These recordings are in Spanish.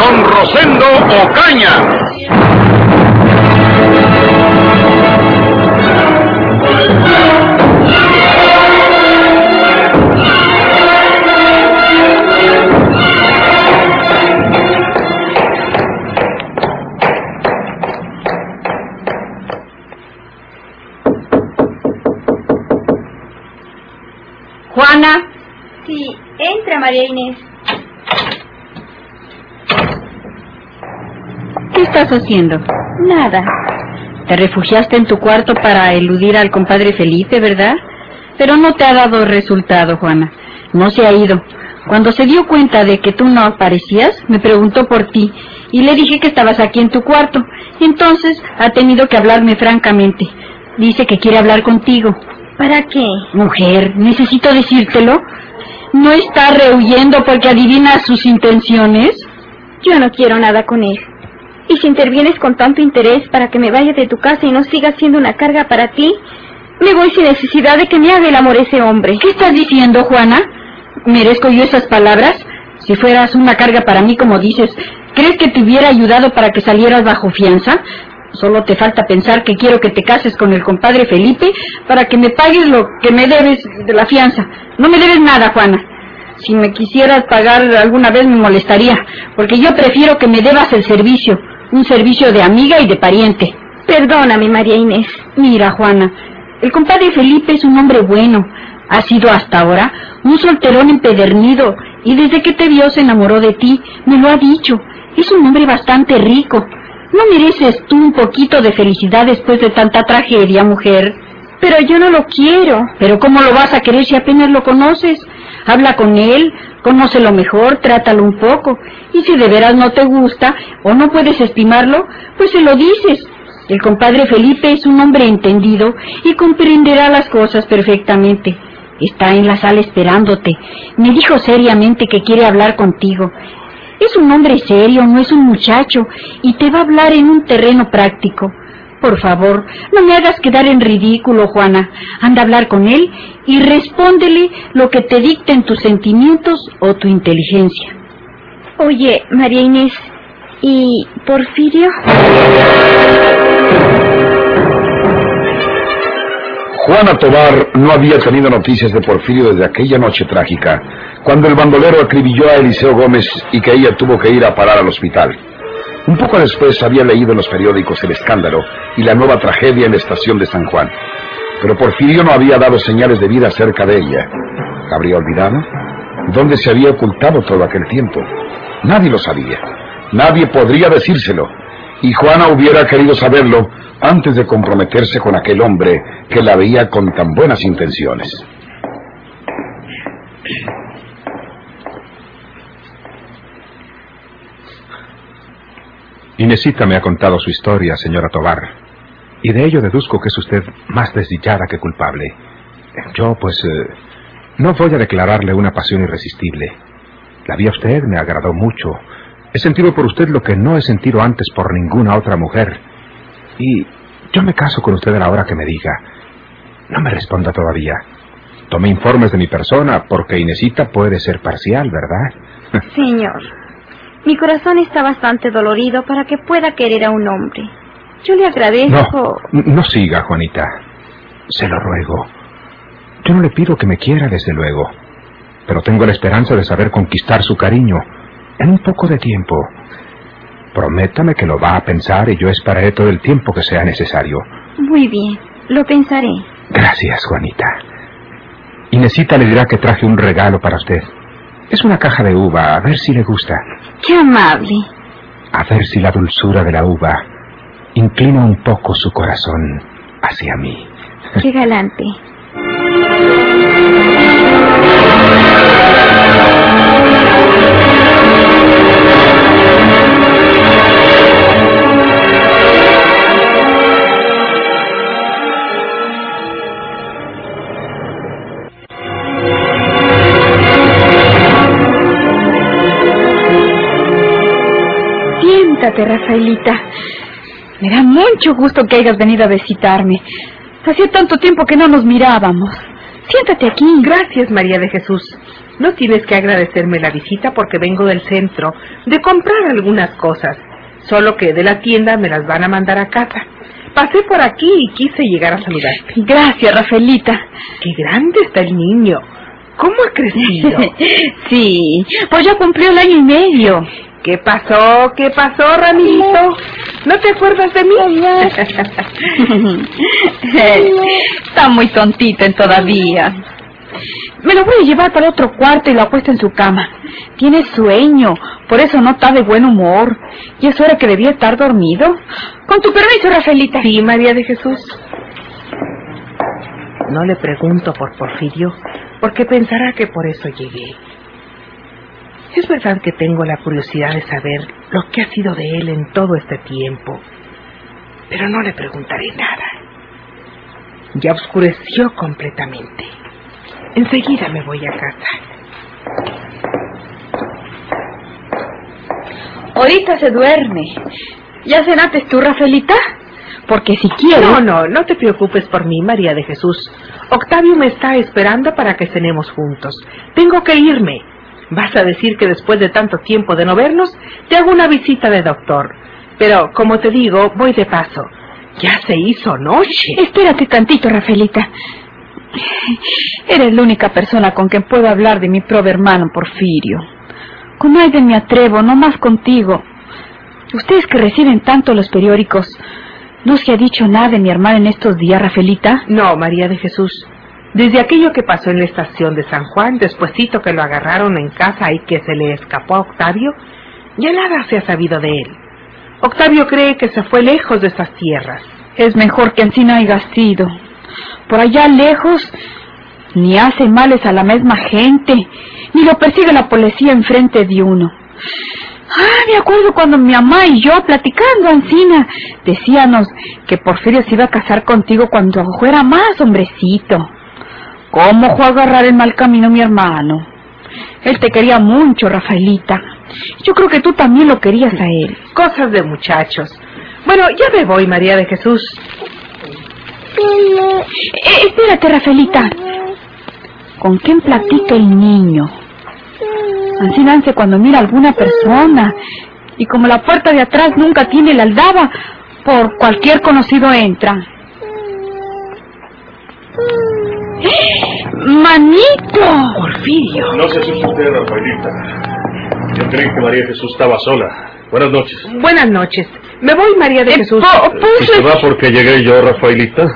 don Rosendo Ocaña. Estás haciendo? Nada. Te refugiaste en tu cuarto para eludir al compadre Felipe, ¿verdad? Pero no te ha dado resultado, Juana. No se ha ido. Cuando se dio cuenta de que tú no aparecías, me preguntó por ti y le dije que estabas aquí en tu cuarto. Entonces ha tenido que hablarme francamente. Dice que quiere hablar contigo. ¿Para qué? Mujer, necesito decírtelo. ¿No está rehuyendo porque adivinas sus intenciones? Yo no quiero nada con él. Y si intervienes con tanto interés para que me vaya de tu casa y no siga siendo una carga para ti, me voy sin necesidad de que me haga el amor ese hombre. ¿Qué estás diciendo, Juana? ¿Merezco yo esas palabras? Si fueras una carga para mí, como dices, ¿crees que te hubiera ayudado para que salieras bajo fianza? Solo te falta pensar que quiero que te cases con el compadre Felipe para que me pagues lo que me debes de la fianza. No me debes nada, Juana. Si me quisieras pagar alguna vez me molestaría, porque yo prefiero que me debas el servicio, un servicio de amiga y de pariente. Perdóname, María Inés. Mira, Juana, el compadre Felipe es un hombre bueno. Ha sido hasta ahora un solterón empedernido y desde que te vio se enamoró de ti. Me lo ha dicho. Es un hombre bastante rico. ¿No mereces tú un poquito de felicidad después de tanta tragedia, mujer? Pero yo no lo quiero. Pero ¿cómo lo vas a querer si apenas lo conoces? Habla con él, conócelo mejor, trátalo un poco. Y si de veras no te gusta o no puedes estimarlo, pues se lo dices. El compadre Felipe es un hombre entendido y comprenderá las cosas perfectamente. Está en la sala esperándote. Me dijo seriamente que quiere hablar contigo. Es un hombre serio, no es un muchacho, y te va a hablar en un terreno práctico. Por favor, no me hagas quedar en ridículo, Juana. Anda a hablar con él y respóndele lo que te dicten tus sentimientos o tu inteligencia. Oye, María Inés, ¿y Porfirio? Juana Tobar no había tenido noticias de Porfirio desde aquella noche trágica, cuando el bandolero acribilló a Eliseo Gómez y que ella tuvo que ir a parar al hospital. Un poco después había leído en los periódicos el escándalo y la nueva tragedia en la estación de San Juan. Pero Porfirio no había dado señales de vida acerca de ella. ¿La habría olvidado? ¿Dónde se había ocultado todo aquel tiempo? Nadie lo sabía. Nadie podría decírselo. Y Juana hubiera querido saberlo antes de comprometerse con aquel hombre que la veía con tan buenas intenciones. Inesita me ha contado su historia, señora Tobar, y de ello deduzco que es usted más desdichada que culpable. Yo, pues, eh, no voy a declararle una pasión irresistible. La vi a usted, me agradó mucho. He sentido por usted lo que no he sentido antes por ninguna otra mujer. Y yo me caso con usted a la hora que me diga. No me responda todavía. Tome informes de mi persona, porque Inesita puede ser parcial, ¿verdad? Señor, mi corazón está bastante dolorido para que pueda querer a un hombre. Yo le agradezco. No, no siga, Juanita. Se lo ruego. Yo no le pido que me quiera, desde luego. Pero tengo la esperanza de saber conquistar su cariño en un poco de tiempo. Prométame que lo va a pensar y yo esperaré todo el tiempo que sea necesario. Muy bien, lo pensaré. Gracias, Juanita. Inesita le dirá que traje un regalo para usted. Es una caja de uva, a ver si le gusta. Qué amable. A ver si la dulzura de la uva inclina un poco su corazón hacia mí. Qué galante. Rafaelita. Me da mucho gusto que hayas venido a visitarme. Hacía tanto tiempo que no nos mirábamos. Siéntate aquí. Gracias, María de Jesús. No tienes que agradecerme la visita porque vengo del centro de comprar algunas cosas. Solo que de la tienda me las van a mandar a casa. Pasé por aquí y quise llegar a saludarte. Gracias, Rafaelita. Qué grande está el niño. ¿Cómo ha crecido? sí, pues ya cumplió el año y medio. ¿Qué pasó? ¿Qué pasó, Ramito? ¿No te acuerdas de mí? Está muy tontito en todavía. Me lo voy a llevar para otro cuarto y lo apuesto en su cama. Tiene sueño, por eso no está de buen humor. Y es hora que debía estar dormido. Con tu permiso, Rafaelita. Sí, María de Jesús. No le pregunto por Porfirio, porque pensará que por eso llegué. Es verdad que tengo la curiosidad de saber lo que ha sido de él en todo este tiempo, pero no le preguntaré nada. Ya oscureció completamente. Enseguida me voy a casa. Ahorita se duerme. ¿Ya cenaste tú, Rafaelita? Porque si quiero... No, no, no te preocupes por mí, María de Jesús. Octavio me está esperando para que cenemos juntos. Tengo que irme. Vas a decir que después de tanto tiempo de no vernos, te hago una visita de doctor. Pero, como te digo, voy de paso. Ya se hizo noche. Espérate tantito, Rafaelita. Eres la única persona con quien puedo hablar de mi pobre hermano Porfirio. Con nadie me atrevo, no más contigo. Ustedes que reciben tanto los periódicos, ¿no se ha dicho nada de mi hermano en estos días, Rafaelita? No, María de Jesús. Desde aquello que pasó en la estación de San Juan, despuesito que lo agarraron en casa y que se le escapó a Octavio, ya nada se ha sabido de él. Octavio cree que se fue lejos de estas tierras. Es mejor que así haya sido. Por allá lejos, ni hace males a la misma gente, ni lo persigue la policía enfrente de uno. Ah, me acuerdo cuando mi mamá y yo, platicando, Ancina, decíamos que Porfirio se iba a casar contigo cuando fuera más hombrecito. ¿Cómo fue a agarrar el mal camino mi hermano? Él te quería mucho, Rafaelita. Yo creo que tú también lo querías a él. Cosas de muchachos. Bueno, ya me voy, María de Jesús. Eh, espérate, Rafaelita. ¿Con quién platica el niño? Así nace cuando mira a alguna persona. Y como la puerta de atrás nunca tiene la aldaba, por cualquier conocido entra. ¡Manito! Porfirio. No se asuste usted, Rafaelita. Yo creí que María Jesús estaba sola. Buenas noches. Buenas noches. Me voy, María de Eh, Jesús. po- Si pues, se va porque llegué yo, Rafaelita.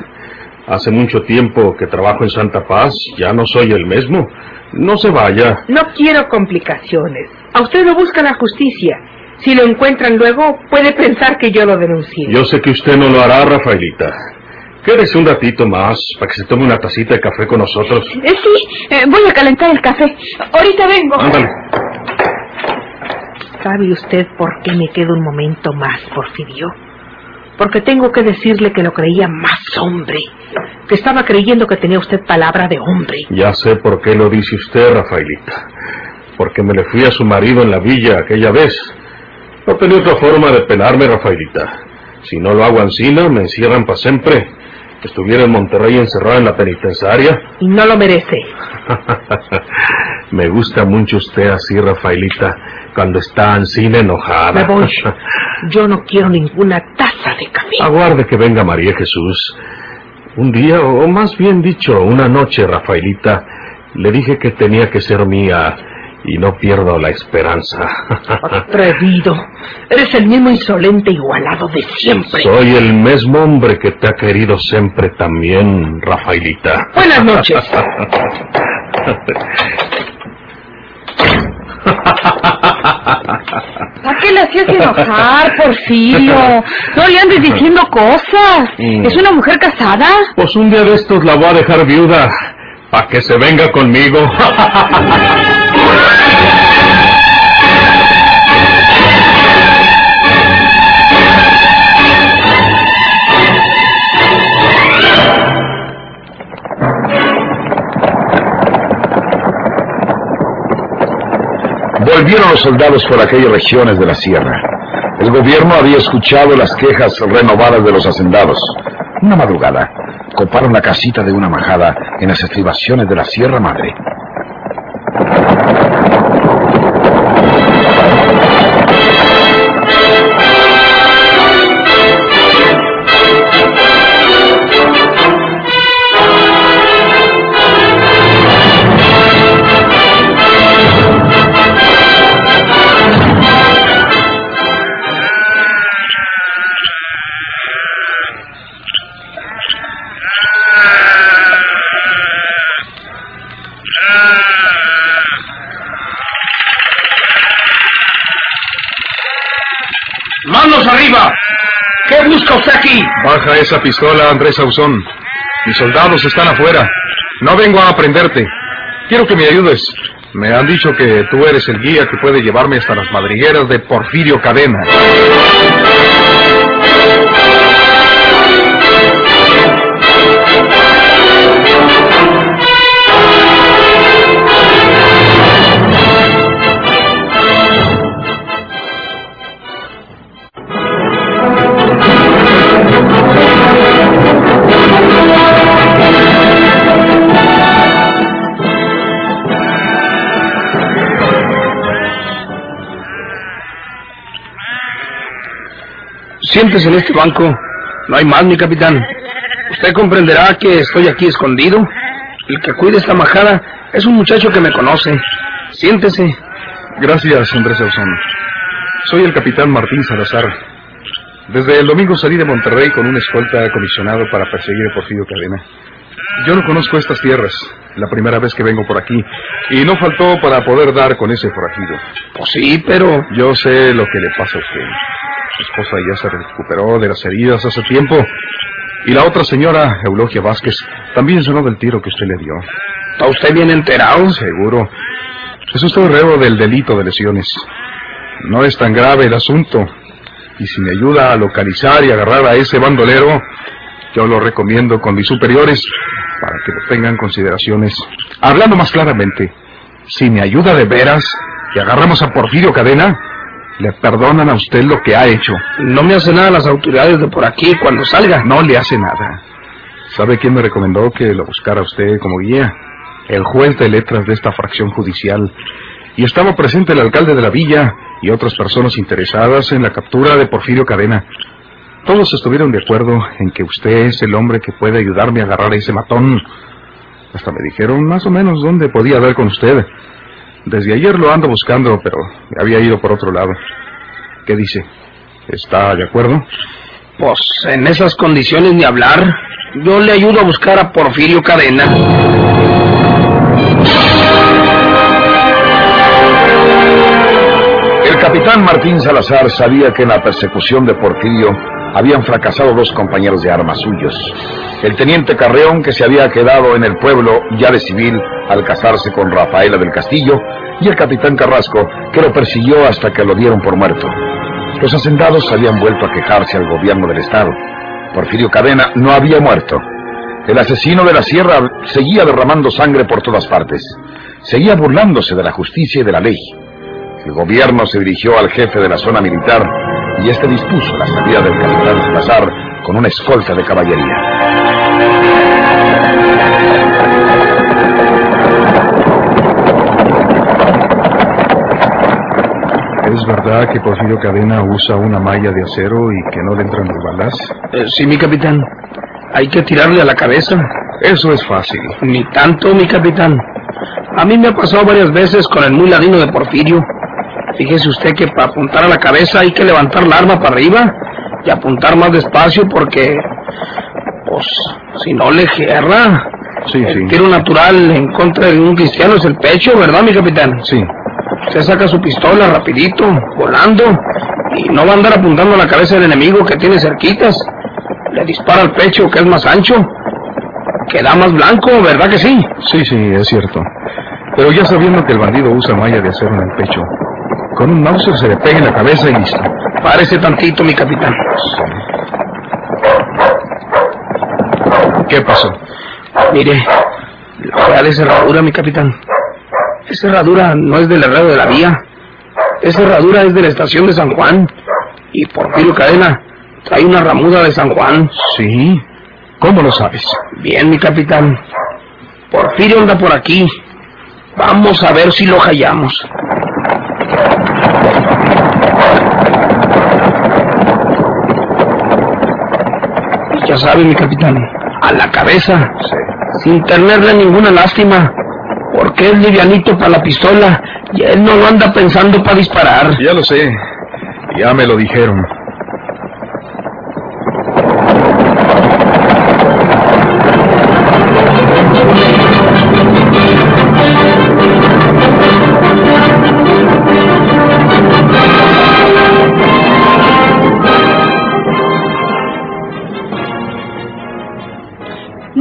Hace mucho tiempo que trabajo en Santa Paz. Ya no soy el mismo. No se vaya. No quiero complicaciones. A usted lo busca la justicia. Si lo encuentran luego, puede pensar que yo lo denuncié. Yo sé que usted no lo hará, Rafaelita. Quédese un ratito más para que se tome una tacita de café con nosotros. eh, sí, eh, voy a calentar el café. Ahorita vengo. Ándale. ¿Sabe usted por qué me quedo un momento más, Porfirio? Porque tengo que decirle que lo creía más hombre. Que estaba creyendo que tenía usted palabra de hombre. Ya sé por qué lo dice usted, Rafaelita. Porque me le fui a su marido en la villa aquella vez. No tenía otra forma de penarme, Rafaelita. Si no lo hago ansina, me encierran para siempre. Estuviera en Monterrey encerrado en la penitenciaria. Y no lo merece. me gusta mucho usted así, Rafaelita, cuando está ansina enojada. Me voy. Yo no quiero ninguna taza de café. Aguarde que venga María Jesús. Un día, o más bien dicho, una noche, Rafaelita, le dije que tenía que ser mía y no pierdo la esperanza. Atrevido. Eres el mismo insolente igualado de siempre. Soy el mismo hombre que te ha querido siempre también, Rafaelita. Buenas noches. ¿A qué le hacías enojar, Porfirio? No le andes diciendo cosas. Mm. ¿Es una mujer casada? Pues un día de estos la voy a dejar viuda, para que se venga conmigo. Volvieron los soldados por aquellas regiones de la sierra. El gobierno había escuchado las quejas renovadas de los hacendados. Una madrugada, coparon la casita de una majada en las estribaciones de la Sierra Madre. ¿Qué busca usted aquí? Baja esa pistola, Andrés Ausón. Mis soldados están afuera. No vengo a aprenderte. Quiero que me ayudes. Me han dicho que tú eres el guía que puede llevarme hasta las madrigueras de Porfirio Cadena. En este banco. No hay más, mi capitán. Usted comprenderá que estoy aquí escondido. El que cuida esta majada es un muchacho que me conoce. Siéntese. Gracias, Andrés Ausón. Soy el capitán Martín Salazar. Desde el domingo salí de Monterrey con un escolta comisionado para perseguir a Porfirio Cadena. Yo no conozco estas tierras, la primera vez que vengo por aquí, y no faltó para poder dar con ese forajido. Pues sí, pero Yo sé lo que le pasa a usted. Su esposa ya se recuperó de las heridas hace tiempo, y la otra señora, Eulogia Vázquez, también sonó del tiro que usted le dio. ¿está usted bien enterado? Seguro. Es usted reo del delito de lesiones. No es tan grave el asunto. Y si me ayuda a localizar y agarrar a ese bandolero, yo lo recomiendo con mis superiores para que lo tengan consideraciones. Hablando más claramente, si me ayuda de veras y agarramos a Porfirio Cadena, le perdonan a usted lo que ha hecho. No me hace nada las autoridades de por aquí cuando salga. No le hace nada. ¿Sabe quién me recomendó que lo buscara usted como guía? El juez de letras de esta fracción judicial. Y estaba presente el alcalde de la villa y otras personas interesadas en la captura de Porfirio Cadena. Todos estuvieron de acuerdo en que usted es el hombre que puede ayudarme a agarrar a ese matón. Hasta me dijeron más o menos dónde podía dar con usted. Desde ayer lo ando buscando, pero me había ido por otro lado. ¿Qué dice? ¿Está de acuerdo? Pues en esas condiciones ni hablar. Yo le ayudo a buscar a Porfirio Cadena. El capitán Martín Salazar sabía que en la persecución de Porfirio habían fracasado dos compañeros de armas suyos. El teniente Carreón, que se había quedado en el pueblo ya de civil al casarse con Rafaela del Castillo, y el capitán Carrasco, que lo persiguió hasta que lo dieron por muerto. Los hacendados habían vuelto a quejarse al gobierno del Estado. Porfirio Cadena no había muerto. El asesino de la sierra seguía derramando sangre por todas partes. Seguía burlándose de la justicia y de la ley. El gobierno se dirigió al jefe de la zona militar y este dispuso la salida del capitán Salazar con una escolta de caballería. ¿Es verdad que Porfirio Cadena usa una malla de acero y que no le entran las balas? Eh, sí, mi capitán. Hay que tirarle a la cabeza. Eso es fácil. Ni tanto, mi capitán. A mí me ha pasado varias veces con el muy ladino de Porfirio. Fíjese usted que para apuntar a la cabeza hay que levantar la arma para arriba y apuntar más despacio porque, pues, si no le guerra. Sí, sí. El tiro natural en contra de un cristiano es el pecho, ¿verdad, mi capitán? Sí. Se saca su pistola rapidito, volando, y no va a andar apuntando a la cabeza del enemigo que tiene cerquitas. Le dispara al pecho, que es más ancho. Queda más blanco, ¿verdad que sí? Sí, sí, es cierto. Pero ya sabiendo que el bandido usa malla de acero en el pecho, con un Mauser se le pega en la cabeza y listo. Parece tantito, mi capitán. ¿Qué pasó? Mire, la fea de cerradura, mi capitán. Esa herradura no es del herrero de la vía. Esa herradura es de la estación de San Juan. Y Porfirio Cadena trae una ramuda de San Juan. Sí. ¿Cómo lo sabes? Bien, mi capitán. Porfirio anda por aquí. Vamos a ver si lo hallamos. Y ya sabe, mi capitán, a la cabeza, sin tenerle ninguna lástima, porque es livianito para la pistola y él no lo anda pensando para disparar. Ya lo sé. Ya me lo dijeron.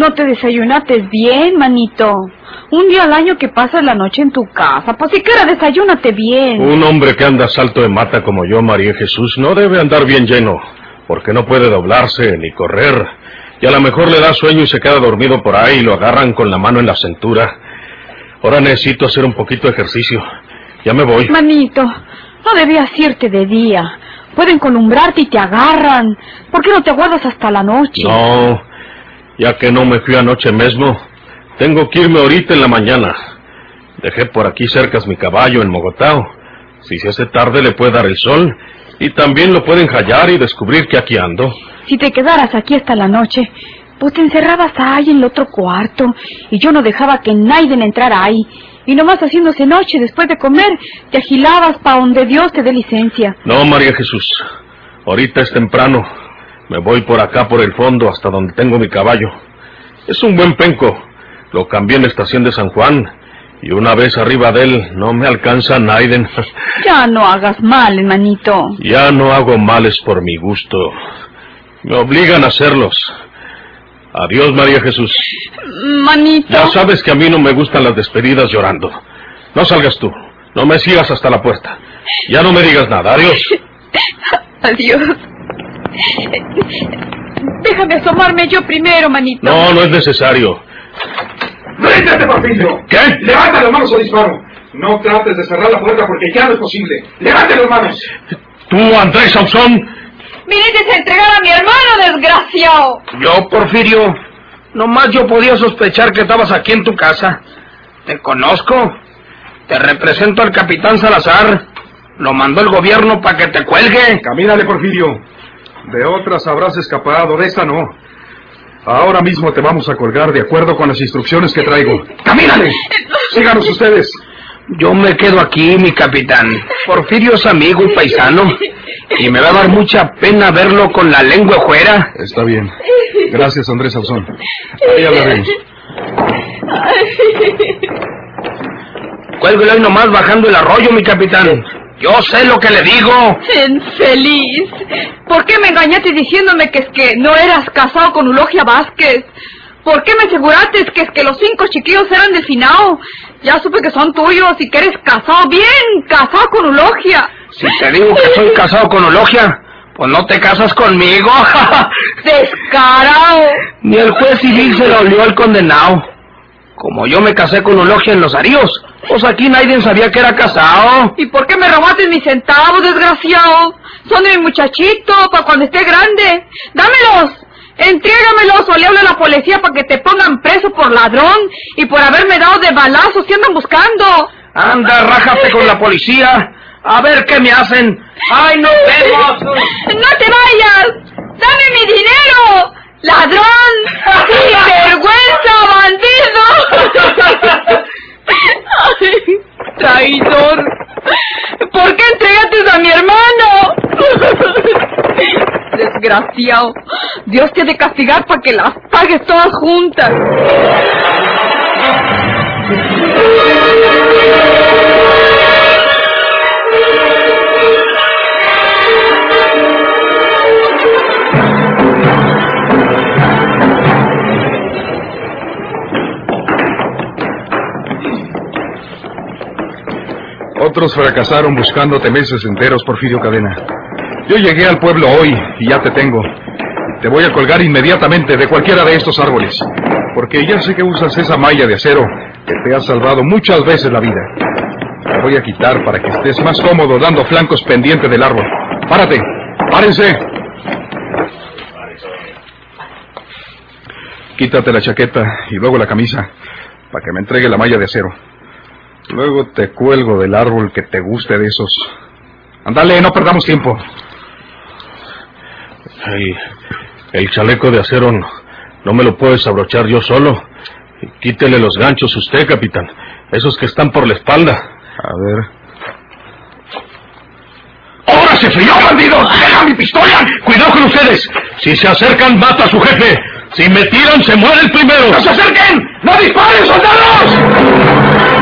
No te desayunates bien, manito. Un día al año que pasas la noche en tu casa, pues siquiera desayúnate bien. Un hombre que anda salto de mata como yo, María Jesús, no debe andar bien lleno, porque no puede doblarse ni correr. Y a lo mejor le da sueño y se queda dormido por ahí y lo agarran con la mano en la cintura. Ahora necesito hacer un poquito de ejercicio. Ya me voy. Manito, no debías irte de día. Pueden columbrarte y te agarran. ¿Por qué no te aguardas hasta la noche? No, ya que no me fui anoche mismo, tengo que irme ahorita en la mañana. Dejé por aquí cercas mi caballo en Mogotao. Si se hace tarde le puede dar el sol y también lo pueden hallar y descubrir que aquí ando. Si te quedaras aquí hasta la noche, pues te encerrabas ahí en el otro cuarto y yo no dejaba que nadie entrara ahí. Y nomás haciéndose noche después de comer, te agilabas pa' donde Dios te dé licencia. No, María Jesús. Ahorita es temprano. Me voy por acá por el fondo hasta donde tengo mi caballo. Es un buen penco. Lo cambié en la estación de San Juan. Y una vez arriba de él no me alcanza Naiden. Ya no hagas mal, hermanito. Ya no hago males por mi gusto. Me obligan a hacerlos. Adiós, María Jesús. Manito. Ya sabes que a mí no me gustan las despedidas llorando. No salgas tú. No me sigas hasta la puerta. Ya no me digas nada. Adiós. Adiós. Déjame asomarme yo primero, manito. No, no es necesario. ¡Ríndete, Porfirio! ¿Qué? ¡Levanta las manos o disparo! No trates de cerrar la puerta porque ya no es posible. ¡Levante las manos! ¿Tú, Andrés Sauzón? Viniste a entregar a mi hermano, desgraciado. Yo, Porfirio, nomás yo podía sospechar que estabas aquí en tu casa. Te conozco. Te represento al capitán Salazar. Lo mandó el gobierno para que te cuelgue. Camínale, Porfirio. De otras habrás escapado, de esta no. Ahora mismo te vamos a colgar de acuerdo con las instrucciones que traigo. ¡Camínale! Síganos ustedes. Yo me quedo aquí, mi capitán. Porfirio es amigo y paisano. Y me va a dar mucha pena verlo con la lengua fuera. Está bien. Gracias, Andrés Sauzón. Ahí hablaremos. Cuélguele hoy nomás bajando el arroyo, mi capitán. Yo sé lo que le digo. Infeliz. ¿Por qué me engañaste diciéndome que es que no eras casado con Eulogia Vázquez? ¿Por qué me aseguraste que es que los cinco chiquillos eran de Finao? Ya supe que son tuyos y que eres casado bien, casado con Eulogia. Si te digo que soy casado con Eulogia, pues no te casas conmigo. Descarado. Ni el juez civil se lo olió al condenado. Como yo me casé con Eulogia en los Aríos, pues aquí nadie sabía que era casado. ¿Y por qué me robaste mis centavos, desgraciado? Son de mi muchachito, para cuando esté grande. Dámelos. Entrégamelos o le hablo a la policía para que te pongan preso por ladrón y por haberme dado de balazos si andan buscando. Anda, rájate con la policía. A ver qué me hacen. ¡Ay, nos vemos! ¡No te vayas! ¡Dame mi dinero! ¡Ladrón! ¡Sinvergüenza, bandido! Ay, ¡Traidor! ¿Por qué entregaste a mi hermano? Desgraciado. Dios te ha de castigar para que las pagues todas juntas. Otros fracasaron buscándote meses enteros, Porfirio Cadena. Yo llegué al pueblo hoy y ya te tengo. Te voy a colgar inmediatamente de cualquiera de estos árboles. Porque ya sé que usas esa malla de acero que te ha salvado muchas veces la vida. Te voy a quitar para que estés más cómodo dando flancos pendiente del árbol. Párate. Párense. Quítate la chaqueta y luego la camisa para que me entregue la malla de acero. Luego te cuelgo del árbol que te guste de esos. Ándale, no perdamos tiempo. El, el chaleco de acero no, no me lo puedes abrochar yo solo. Quítele los ganchos usted, capitán. Esos que están por la espalda. A ver. ¡Ahora se frío, bandido! ¡Deja mi pistola! Cuidado con ustedes. Si se acercan, mata a su jefe. Si me tiran, se muere el primero. ¡No se acerquen! ¡No disparen, soldados!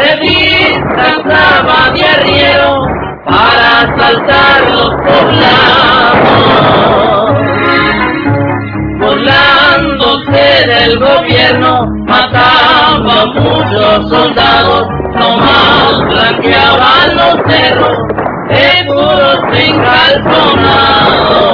Se disfrazaba de arriero para asaltar los poblados. Burlándose del gobierno, mataba a muchos soldados, nomás blanqueaban los cerros, seguros sin calzonar.